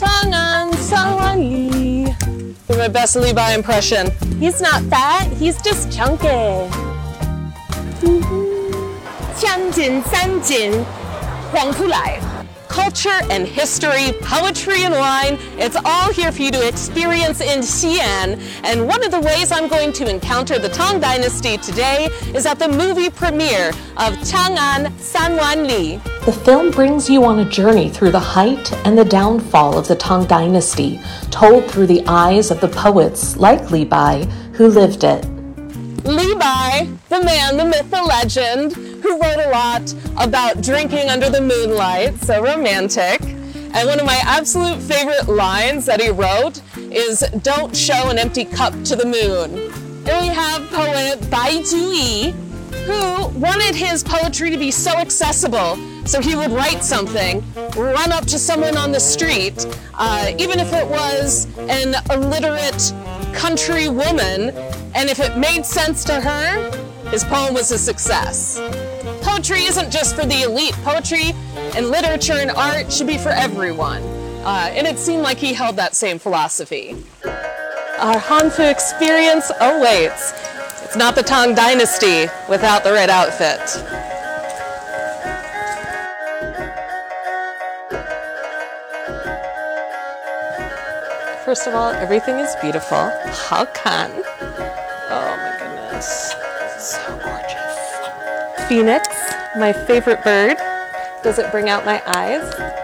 Tangan Sawali. My best Levi impression. He's not fat, he's just chunky. Tianjin Sanjin Culture and history, poetry and wine, it's all here for you to experience in Xi'an. And one of the ways I'm going to encounter the Tang Dynasty today is at the movie premiere of Chang'an Sanwan Li. The film brings you on a journey through the height and the downfall of the Tang Dynasty, told through the eyes of the poets like Li Bai who lived it. Bai, the man, the myth, the legend, who wrote a lot about drinking under the moonlight, so romantic. And one of my absolute favorite lines that he wrote is, Don't show an empty cup to the moon. And we have poet Bai Juyi, who wanted his poetry to be so accessible. So he would write something, run up to someone on the street, uh, even if it was an illiterate country woman, and if it made sense to her, his poem was a success. Poetry isn't just for the elite. Poetry and literature and art should be for everyone. Uh, and it seemed like he held that same philosophy. Our Hanfu experience awaits. It's not the Tang Dynasty without the red outfit. First of all, everything is beautiful. How can? Oh my goodness. So gorgeous. Phoenix, my favorite bird. Does it bring out my eyes?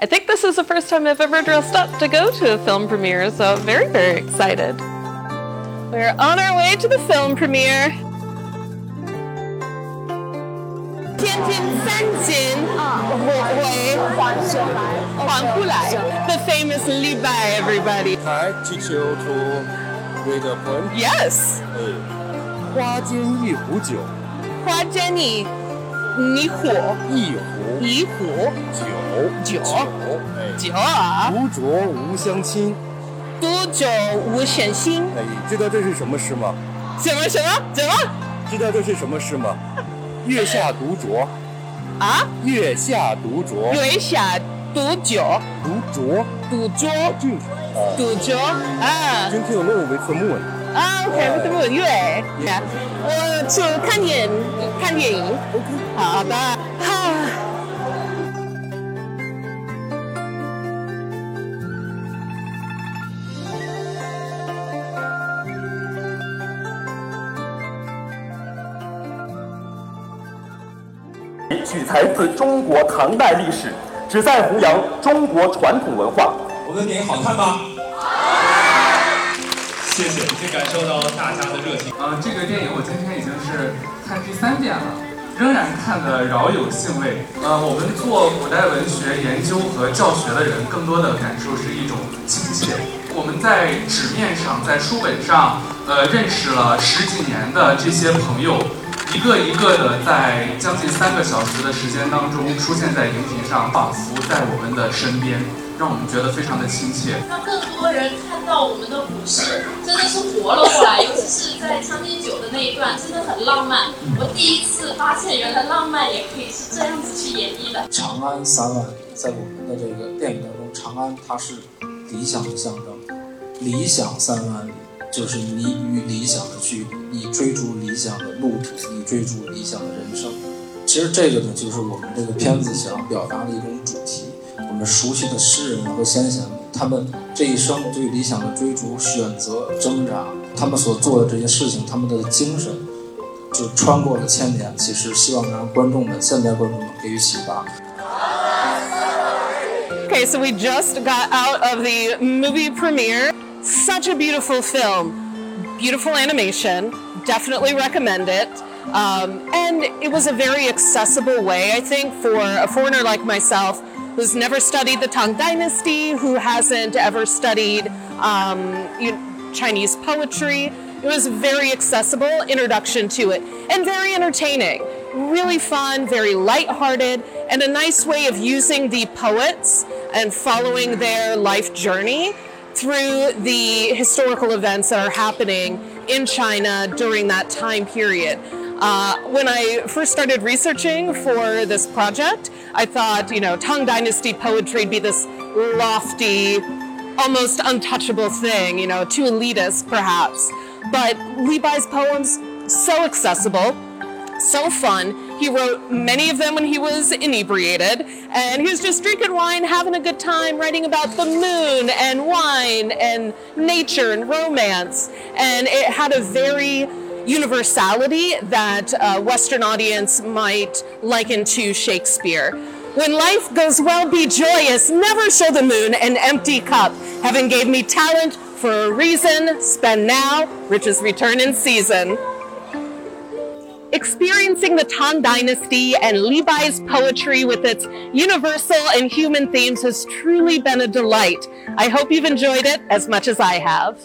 I think this is the first time I've ever dressed up to go to a film premiere, so I'm very, very excited. We're on our way to the film premiere. 天津三锦回还还不来 The famous Li Bai, everybody. I teach you to read a poem. Yes. 哎，花间一壶酒，花间你 你火一壶。一壶。酒，酒哎，酒啊，独酌无相亲。独酒无选心。哎，知道这是什么诗吗？什么什么什么？知道这是什么诗吗？月下独酌，啊？月下独酌，月下独酒，独酌，独酌。独酌。啊。今天有那种维特木啊！OK，我怎么月？我去看电看电影。好的。哈。取材自中国唐代历史，旨在弘扬中国传统文化。我们的电影好看吗？谢谢，已经感受到大家的热情。呃，这个电影我今天已经是看第三遍了，仍然看得饶有兴味。呃，我们做古代文学研究和教学的人，更多的感受是一种亲切。我们在纸面上，在书本上，呃，认识了十几年的这些朋友，一个一个的在将近三个小时的时间当中出现在荧屏上，仿佛在我们的身边，让我们觉得非常的亲切。让更多人看到我们的故事真的是活了过来，尤其是在《将进酒》的那一段，真的很浪漫。我第一次发现，原来浪漫也可以是这样子去演绎的。长安三万里，在我们的这个电影当中，长安它是理想的象征，理想三万里就是你与理想的距离，你追逐理想的路途，你追逐理想的人生。其实这个呢，就是我们这个片子想表达的一种主题。我们熟悉的诗人和先贤，他们这一生对理想的追逐、选择、挣扎，他们所做的这些事情，他们的精神，就穿过了千年。其实希望能让观众们、现代观众们给予启发。Okay, so we just got out of the movie premiere. Such a beautiful film, beautiful animation. Definitely recommend it. Um, and it was a very accessible way, I think, for a foreigner like myself who's never studied the Tang Dynasty, who hasn't ever studied um, Chinese poetry. It was a very accessible introduction to it and very entertaining. Really fun, very lighthearted, and a nice way of using the poets and following their life journey through the historical events that are happening in China during that time period. Uh, when I first started researching for this project, I thought, you know, Tang Dynasty poetry would be this lofty, almost untouchable thing, you know, too elitist perhaps. But Li Bai's poems, so accessible, so fun. He wrote many of them when he was inebriated, and he was just drinking wine, having a good time, writing about the moon and wine and nature and romance. And it had a very universality that a Western audience might liken to Shakespeare. When life goes well, be joyous. Never show the moon an empty cup. Heaven gave me talent for a reason. Spend now, riches return in season. Experiencing the Tang Dynasty and Li Bai's poetry with its universal and human themes has truly been a delight. I hope you've enjoyed it as much as I have.